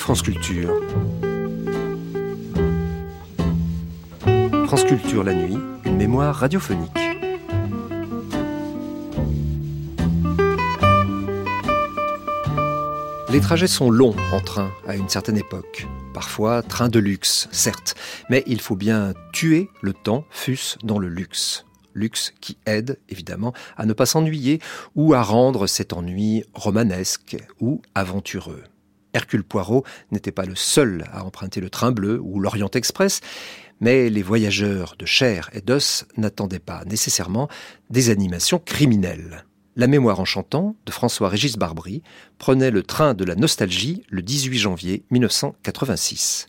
France Culture. France Culture la nuit, une mémoire radiophonique. Les trajets sont longs en train à une certaine époque. Parfois train de luxe, certes, mais il faut bien tuer le temps, fût-ce dans le luxe. Luxe qui aide, évidemment, à ne pas s'ennuyer ou à rendre cet ennui romanesque ou aventureux. Hercule Poirot n'était pas le seul à emprunter le train bleu ou l'Orient Express, mais les voyageurs de chair et d'os n'attendaient pas nécessairement des animations criminelles. La mémoire en chantant de François-Régis Barbry prenait le train de la nostalgie le 18 janvier 1986.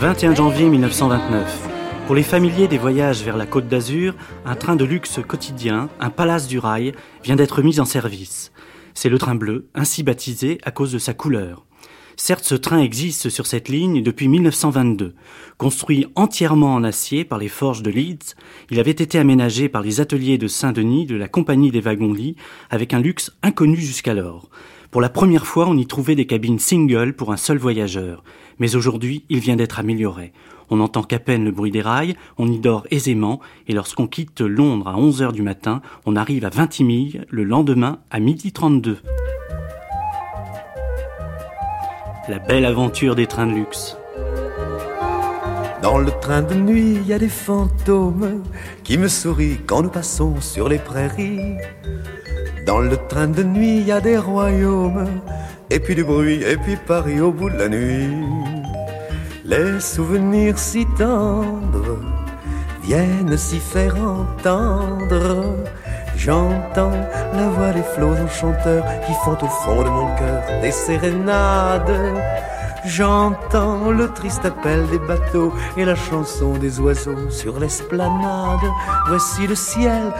21 janvier 1929. Pour les familiers des voyages vers la Côte d'Azur, un train de luxe quotidien, un palace du rail, vient d'être mis en service. C'est le train bleu, ainsi baptisé à cause de sa couleur. Certes, ce train existe sur cette ligne depuis 1922. Construit entièrement en acier par les forges de Leeds, il avait été aménagé par les ateliers de Saint-Denis de la Compagnie des wagons-lits avec un luxe inconnu jusqu'alors. Pour la première fois, on y trouvait des cabines single pour un seul voyageur. Mais aujourd'hui, il vient d'être amélioré. On n'entend qu'à peine le bruit des rails, on y dort aisément, et lorsqu'on quitte Londres à 11 heures du matin, on arrive à Vintimille le lendemain à midi 32. La belle aventure des trains de luxe. Dans le train de nuit, il y a des fantômes qui me sourient quand nous passons sur les prairies. Dans le train de nuit, il y a des royaumes, et puis du bruit, et puis Paris au bout de la nuit. Les souvenirs si tendres viennent s'y faire entendre J'entends la voix des flots enchanteurs qui font au fond de mon cœur des sérénades. J'entends le triste appel des bateaux et la chanson des oiseaux sur l'esplanade. Voici le ciel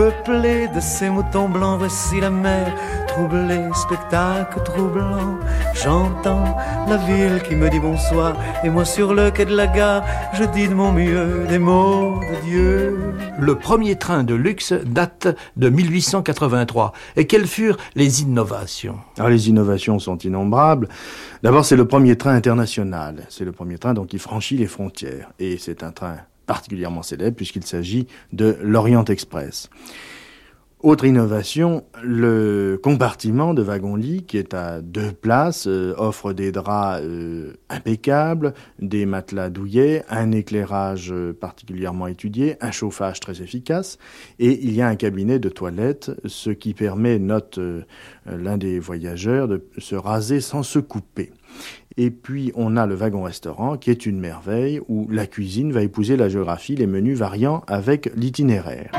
peuplé de ces moutons blancs, voici la mer troublée, spectacle troublant. J'entends la ville qui me dit bonsoir, et moi sur le quai de la gare, je dis de mon mieux des mots de Dieu. Le premier train de luxe date de 1883. Et quelles furent les innovations? Alors, ah, Les innovations sont innombrables. D'abord, c'est le premier train international. C'est le premier train donc qui franchit les frontières. Et c'est un train particulièrement célèbre puisqu'il s'agit de l'Orient Express. Autre innovation, le compartiment de wagon-lit qui est à deux places euh, offre des draps euh, impeccables, des matelas douillets, un éclairage euh, particulièrement étudié, un chauffage très efficace et il y a un cabinet de toilette, ce qui permet, note l'un des voyageurs, de se raser sans se couper. Et puis on a le wagon-restaurant qui est une merveille où la cuisine va épouser la géographie, les menus variant avec l'itinéraire.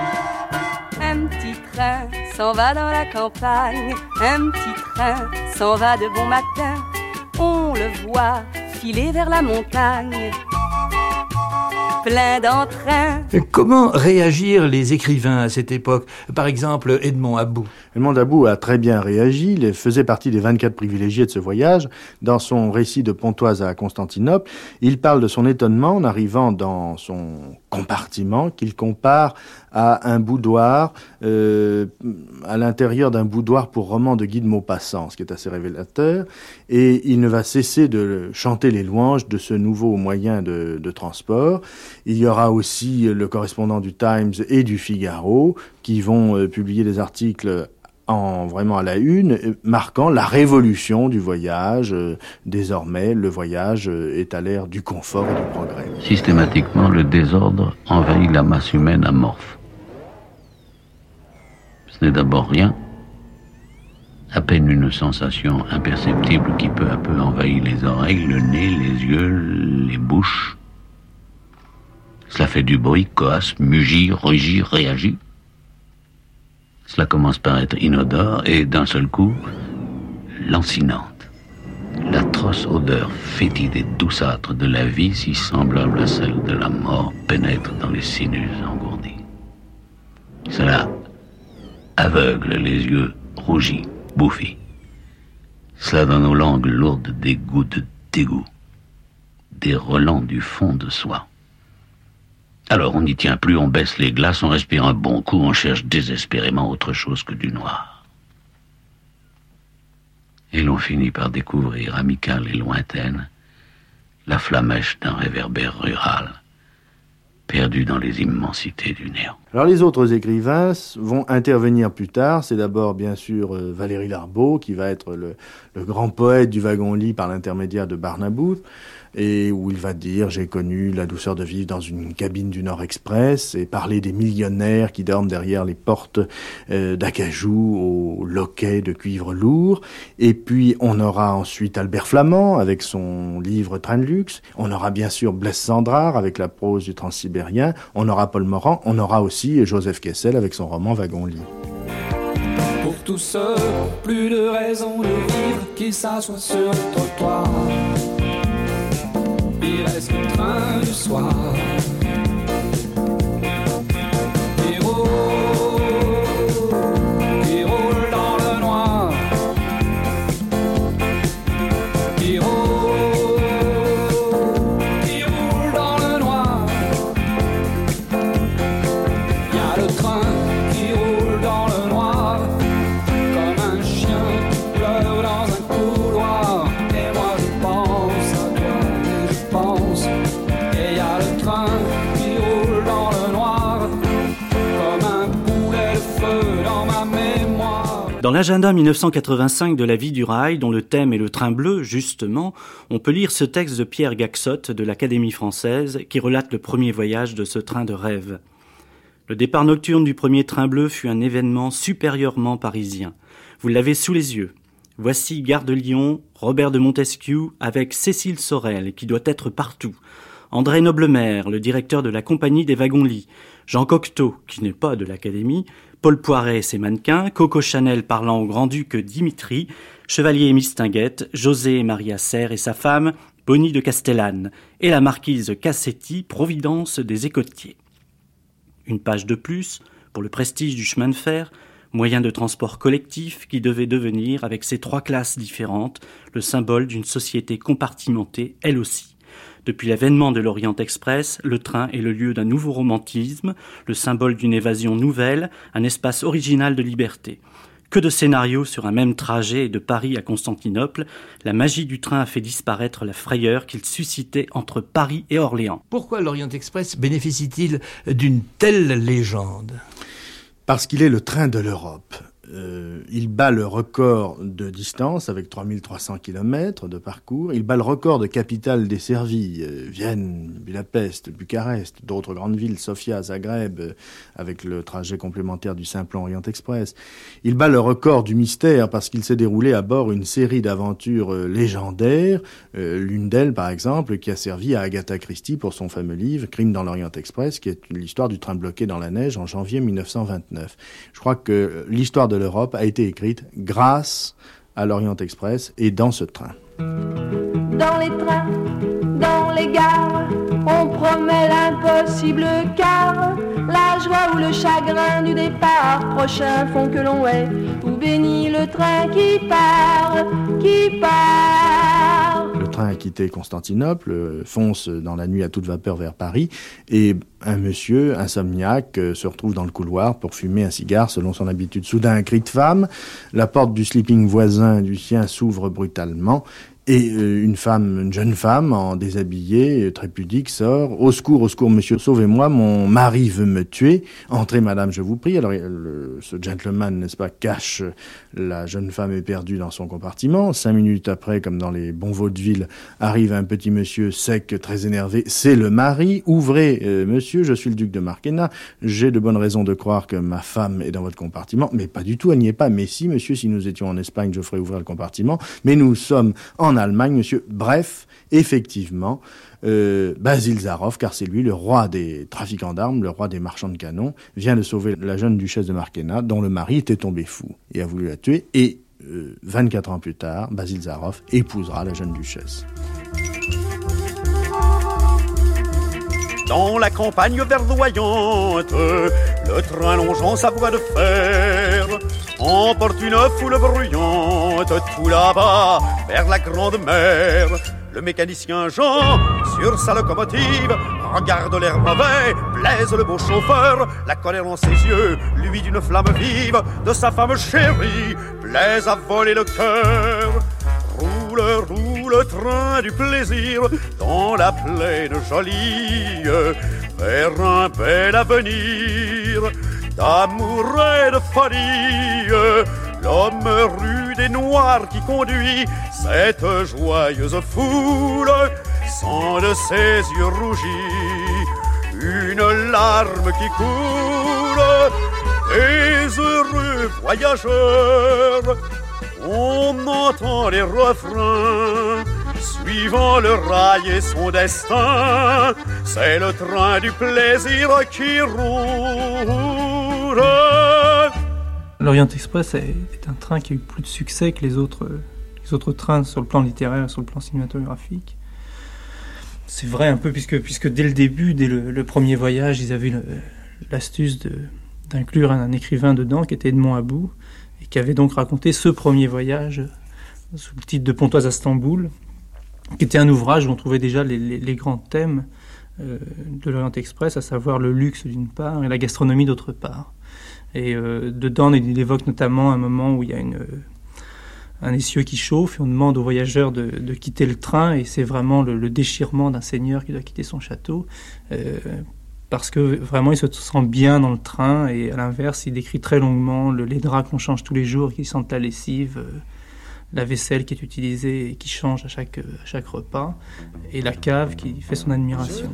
Un petit train s'en va dans la campagne, un petit train s'en va de bon matin, on le voit filer vers la montagne plein d'entrain. Comment réagir les écrivains à cette époque? Par exemple, Edmond Abou. Edmond Abou a très bien réagi. Il faisait partie des 24 privilégiés de ce voyage. Dans son récit de Pontoise à Constantinople, il parle de son étonnement en arrivant dans son compartiment qu'il compare à un boudoir, euh, à l'intérieur d'un boudoir pour roman de Guy de Maupassant, ce qui est assez révélateur. Et il ne va cesser de chanter les louanges de ce nouveau moyen de, transport. Il y aura aussi le correspondant du Times et du Figaro qui vont euh, publier des articles en vraiment à la une, marquant la révolution du voyage. Euh, désormais, le voyage euh, est à l'ère du confort et du progrès. Systématiquement, le désordre envahit la masse humaine amorphe. Ce n'est d'abord rien, à peine une sensation imperceptible qui peu à peu envahit les oreilles, le nez, les yeux, les bouches. Cela fait du bruit, coasse, mugit, rugit, réagit. Cela commence par être inodore et d'un seul coup, lancinante. L'atroce odeur fétide et douceâtre de la vie, si semblable à celle de la mort, pénètre dans les sinus engourdis. Cela aveugle les yeux rougis, bouffis. Cela donne aux langues lourdes des goûts de dégoût, des relents du fond de soi. Alors on n'y tient plus, on baisse les glaces, on respire un bon coup, on cherche désespérément autre chose que du noir. Et l'on finit par découvrir, amicale et lointaine, la flamèche d'un réverbère rural, perdu dans les immensités du néant. Alors les autres écrivains vont intervenir plus tard. C'est d'abord bien sûr euh, Valérie Larbeau qui va être le, grand poète du wagon-lit par l'intermédiaire de Barnabouth et où il va dire j'ai connu la douceur de vivre dans une cabine du Nord Express et parler des millionnaires qui dorment derrière les portes euh, d'acajou au loquet de cuivre lourd. Et puis on aura ensuite Albert Flamand avec son livre Train de luxe. On aura bien sûr Blaise Sandrard avec la prose du Transsibérien. On aura Paul Morand. On aura aussi Joseph Kessel avec son roman Wagon-lit. Pour tous ceux, plus de raison de vivre qui s'assoient sur le trottoir il reste le train du soir. L'agenda 1985 de la vie du rail, dont le thème est le train bleu, justement, on peut lire ce texte de Pierre Gaxotte de l'Académie française qui relate le premier voyage de ce train de rêve. Le départ nocturne du premier train bleu fut un événement supérieurement parisien. Vous l'avez sous les yeux. Voici Gare de Lyon, Robert de Montesquieu avec Cécile Sorel qui doit être partout. André Noblemer, le directeur de la compagnie des wagons-lits, Jean Cocteau, qui n'est pas de l'Académie, Paul Poiret et ses mannequins, Coco Chanel parlant au grand-duc Dimitri, Chevalier et Mistinguette, José et Maria Serre et sa femme, Bonnie de Castellane, et la marquise Cassetti, Providence des Écotiers. Une page de plus, pour le prestige du chemin de fer, moyen de transport collectif qui devait devenir, avec ses trois classes différentes, le symbole d'une société compartimentée, elle aussi. Depuis l'avènement de l'Orient Express, le train est le lieu d'un nouveau romantisme, le symbole d'une évasion nouvelle, un espace original de liberté. Que de scénarios sur un même trajet de Paris à Constantinople, la magie du train a fait disparaître la frayeur qu'il suscitait entre Paris et Orléans. Pourquoi l'Orient Express bénéficie-t-il d'une telle légende? Parce qu'il est le train de l'Europe. Euh, il bat le record de distance avec 3300 km de parcours. Il bat le record de capitale desservie. Euh, Vienne, Budapest, Bucarest, d'autres grandes villes, Sofia, Zagreb, euh, avec le trajet complémentaire du Simplon Orient Express. Il bat le record du mystère parce qu'il s'est déroulé à bord une série d'aventures légendaires. L'une d'elles, par exemple, qui a servi à Agatha Christie pour son fameux livre Crime dans l'Orient Express, qui est l'histoire du train bloqué dans la neige en janvier 1929. Je crois que l'histoire de l'Europe a été écrite grâce à l'Orient Express et dans ce train. Dans les trains, dans les gares, on promet l'impossible car la joie ou le chagrin du départ prochain font que l'on est ou bénit le train qui part, qui part? Train a quitté Constantinople, euh, fonce dans la nuit à toute vapeur vers Paris, et un monsieur insomniaque euh, se retrouve dans le couloir pour fumer un cigare selon son habitude. Soudain, un cri de femme, la porte du sleeping voisin du sien s'ouvre brutalement, et euh, une femme, une jeune femme en déshabillé, euh, très pudique, sort. Au secours, au secours, monsieur, sauvez-moi, mon mari veut me tuer. Entrez, madame, je vous prie. Alors, ce gentleman, n'est-ce pas, cache la jeune femme éperdue dans son compartiment. Cinq minutes après, comme dans les bons vaudevilles, arrive un petit monsieur sec, très énervé. C'est le mari. Ouvrez, euh, monsieur, je suis le duc de Marquena. J'ai de bonnes raisons de croire que ma femme est dans votre compartiment. Mais pas du tout, elle n'y est pas. Mais si, monsieur, si nous étions en Espagne, je ferais ouvrir le compartiment. Mais nous sommes en en Allemagne, monsieur. Bref, effectivement, euh, Basil Zarov, car c'est lui le roi des trafiquants d'armes, le roi des marchands de canons, vient de sauver la jeune duchesse de Marquena, dont le mari était tombé fou et a voulu la tuer. Et 24 euh, ans plus tard, Basil Zarov épousera la jeune duchesse. Dans la campagne verdoyante, le train longeant sa voie de fer emporte une foule bruyante tout là-bas vers la grande mer. Le mécanicien Jean, sur sa locomotive, regarde l'air mauvais, plaise le beau chauffeur, la colère dans ses yeux, lui d'une flamme vive, de sa femme chérie, plaise à voler le cœur. Roule, roule, train du plaisir, dans la plaine jolie, vers un bel avenir d'amour et de folie. L'homme rude et noir qui conduit cette joyeuse foule, sans de ses yeux rougis, une larme qui coule. Des heureux voyageurs, on entend les refrains suivant le rail et son destin. C'est le train du plaisir qui roule. L'Orient Express est, un train qui a eu plus de succès que les autres, les autres trains sur le plan littéraire, sur le plan cinématographique. C'est vrai un peu puisque, puisque dès le début, dès le, premier voyage, ils avaient l'astuce d'inclure un, écrivain dedans qui était Edmond Abou et qui avait donc raconté ce premier voyage sous le titre de Pontoise à Stamboul, qui était un ouvrage où on trouvait déjà les, grands thèmes euh, de l'Orient Express, à savoir le luxe d'une part et la gastronomie d'autre part. Et euh, dedans, il évoque notamment un moment où il y a une, un essieu qui chauffe et on demande aux voyageurs de, quitter le train et c'est vraiment le, déchirement d'un seigneur qui doit quitter son château. Euh, parce que vraiment il se sent bien dans le train et à l'inverse il décrit très longuement le, les draps qu'on change tous les jours qui sentent la lessive, la vaisselle qui est utilisée et qui change à chaque, chaque repas, et la cave qui fait son admiration.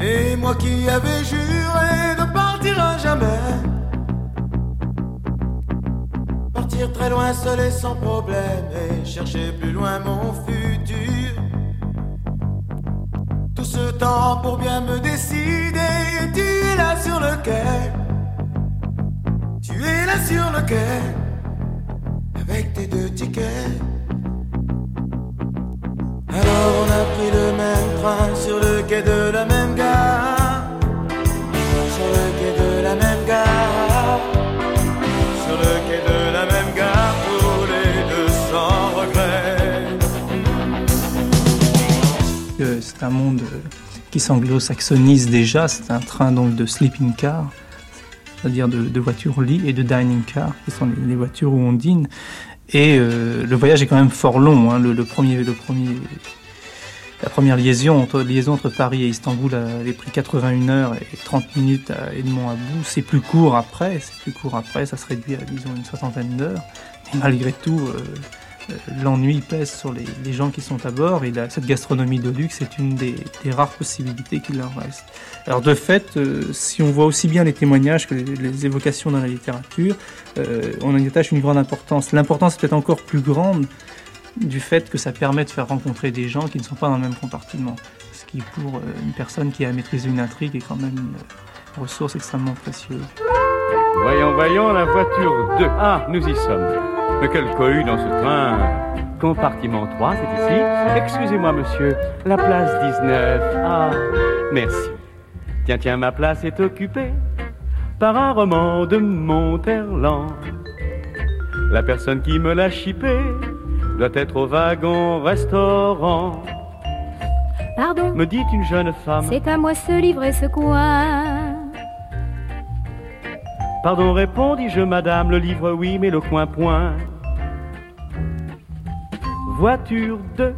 Et moi qui avais juré de partir jamais. Très loin seul et sans problème, et chercher plus loin mon futur tout ce temps pour bien me décider. Et tu es là sur le quai. Tu es là sur le quai. Avec tes deux tickets. Monde qui s'anglo-saxonise déjà. C'est un train donc de sleeping car, c'est-à-dire de, voitures lit, et de dining car, qui sont les, voitures où on dîne. Et euh, le voyage est quand même fort long. Hein. Le, premier, la première liaison entre, Paris et Istanbul avait pris 81 heures et 30 minutes à Edmond à bout. C'est plus court après, c'est plus court après, ça se réduit à disons une soixantaine d'heures. Mais malgré tout, euh, euh, l'ennui pèse sur les, gens qui sont à bord et cette gastronomie de luxe est une des, rares possibilités qu'il leur reste. Alors de fait, euh, si on voit aussi bien les témoignages que les, évocations dans la littérature, euh, on en attache une grande importance. L'importance est peut-être encore plus grande du fait que ça permet de faire rencontrer des gens qui ne sont pas dans le même compartiment. Ce qui, pour une personne qui a maîtrisé une intrigue, est quand même une ressource extrêmement précieuse. Voyons, voyons, la voiture 2. Ah, nous y sommes. Mais quel cohue dans ce train Compartiment 3, c'est ici. Excusez-moi, monsieur, la place 19. Ah, merci. Tiens, tiens, ma place est occupée. par un roman de Monterland. La personne qui me l'a chippé doit être au wagon restaurant. Pardon Me dit une jeune femme. C'est à moi ce livre et ce coin. Pardon, répondis-je, madame, le livre oui, mais le coin point. Voiture 2,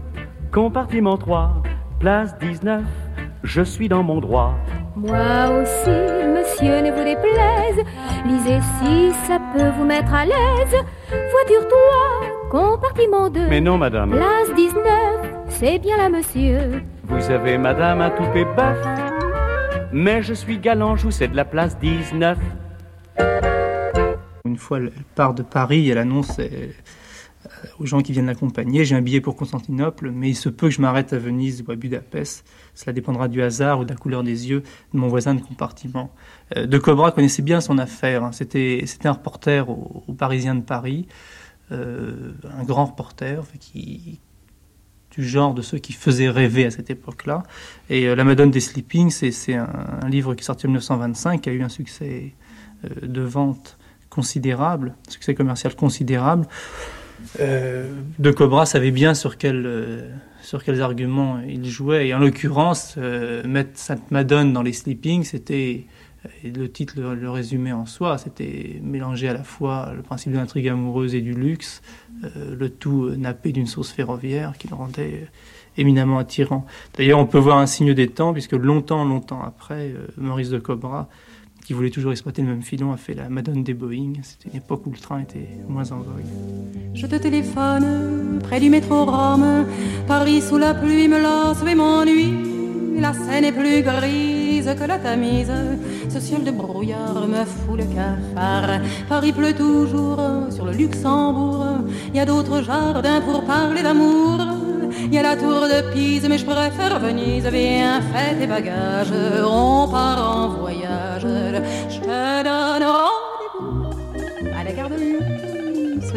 compartiment 3, place 19, je suis dans mon droit. Moi aussi, monsieur, ne vous déplaise. Lisez si ça peut vous mettre à l'aise. Voiture 3, compartiment 2. Mais non, madame. Place 19, c'est bien là, monsieur. Vous avez, madame, un toupet bœuf. Mais je suis galant, je vous de la place 19. Une fois, elle part de Paris, elle annonce euh, aux gens qui viennent l'accompagner, j'ai un billet pour Constantinople, mais il se peut que je m'arrête à Venise ou à Budapest. Cela dépendra du hasard ou de la couleur des yeux de mon voisin de compartiment. Euh, de Cobra connaissait bien son affaire. hein. C'était, un reporter au, au Parisien de Paris, euh, un grand reporter du genre de ceux qui faisaient rêver à cette époque-là. Et La Madone des Sleeping, c'est, un, un livre qui est sorti en 1925, qui a eu un succès de vente considérable, succès commercial considérable. Euh, de Cobra savait bien sur, quel, euh, sur quels arguments il jouait. Et en l'occurrence, euh, mettre Sainte Madone dans les Sleeping, c'était, le titre le, le résumait en soi, c'était mélanger à la fois le principe de l'intrigue amoureuse et du luxe, le tout nappé d'une sauce ferroviaire qui le rendait éminemment attirant. D'ailleurs, on peut voir un signe des temps, puisque longtemps, longtemps après, Maurice de Cobra, qui voulait toujours exploiter le même filon, a fait la Madone des Boeing. C'était une époque où le train était moins en vogue. Je te téléphone près du métro Rome. Paris sous la pluie me lasse et m'ennuie. La Seine est plus grise que la Tamise. Ce ciel de brouillard me fout le cafard. Paris pleut toujours sur le Luxembourg. Il y a d'autres jardins pour parler d'amour. Il y a la tour de Pise, mais je préfère Venise. Viens, fais tes bagages, on part en voyage. Je te donne rendez-vous à la gare de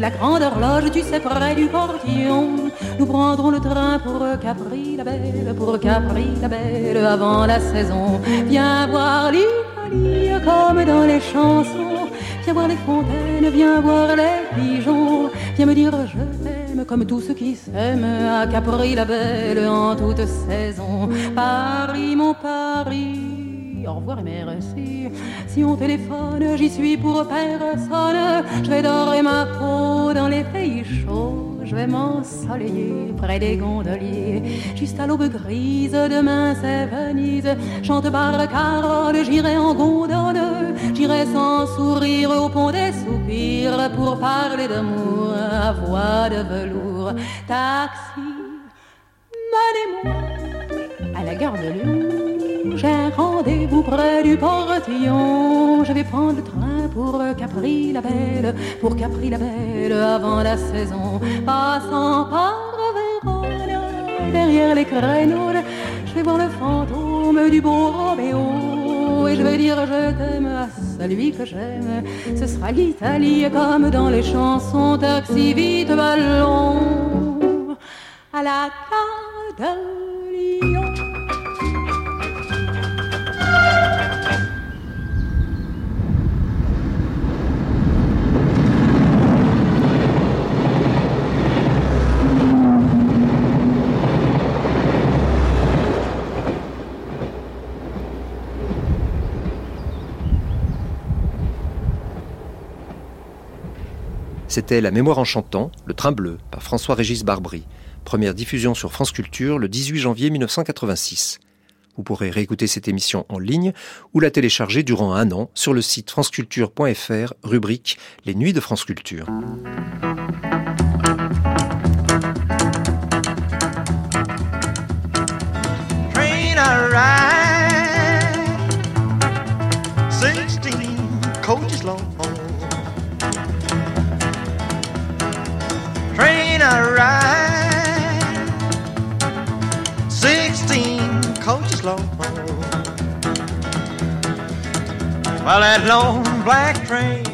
la grande horloge, tu sais, près du portillon. Nous prendrons le train pour Capri la belle, pour Capri la belle, avant la saison. Viens voir l'Italie comme dans les chansons. Viens voir les fontaines, viens voir les pigeons. Viens me dire je t'aime comme tous ceux qui s'aiment à Capri la belle en toute saison. Paris, mon Paris. Au revoir et merci. Si on téléphone, j'y suis pour personne. Je vais dorer ma peau dans les pays chauds. Je vais m'ensoleiller près des gondoliers. Juste à l'aube grise, demain c'est Venise. Chante par Carole, j'irai en gondole. J'irai sans sourire au pont des soupirs pour parler d'amour à voix de velours. Taxi, menez-moi à la gare de Lyon. J'ai un rendez-vous près du portillon. Je vais prendre le train pour Capri la Belle, pour Capri la Belle avant la saison. Passant par Vérone, derrière les créneaux, je vais voir le fantôme du beau Roméo. Et je vais dire je t'aime à celui que j'aime. Ce sera l'Italie comme dans les chansons. Taxi vite ballon à la gare C'était La mémoire en chantant, Le train bleu, par François-Régis Barbry. Première diffusion sur France Culture le 18 janvier 1986. Vous pourrez réécouter cette émission en ligne ou la télécharger durant un an sur le site franceculture.fr, rubrique Les Nuits de France Culture. Well, that long black train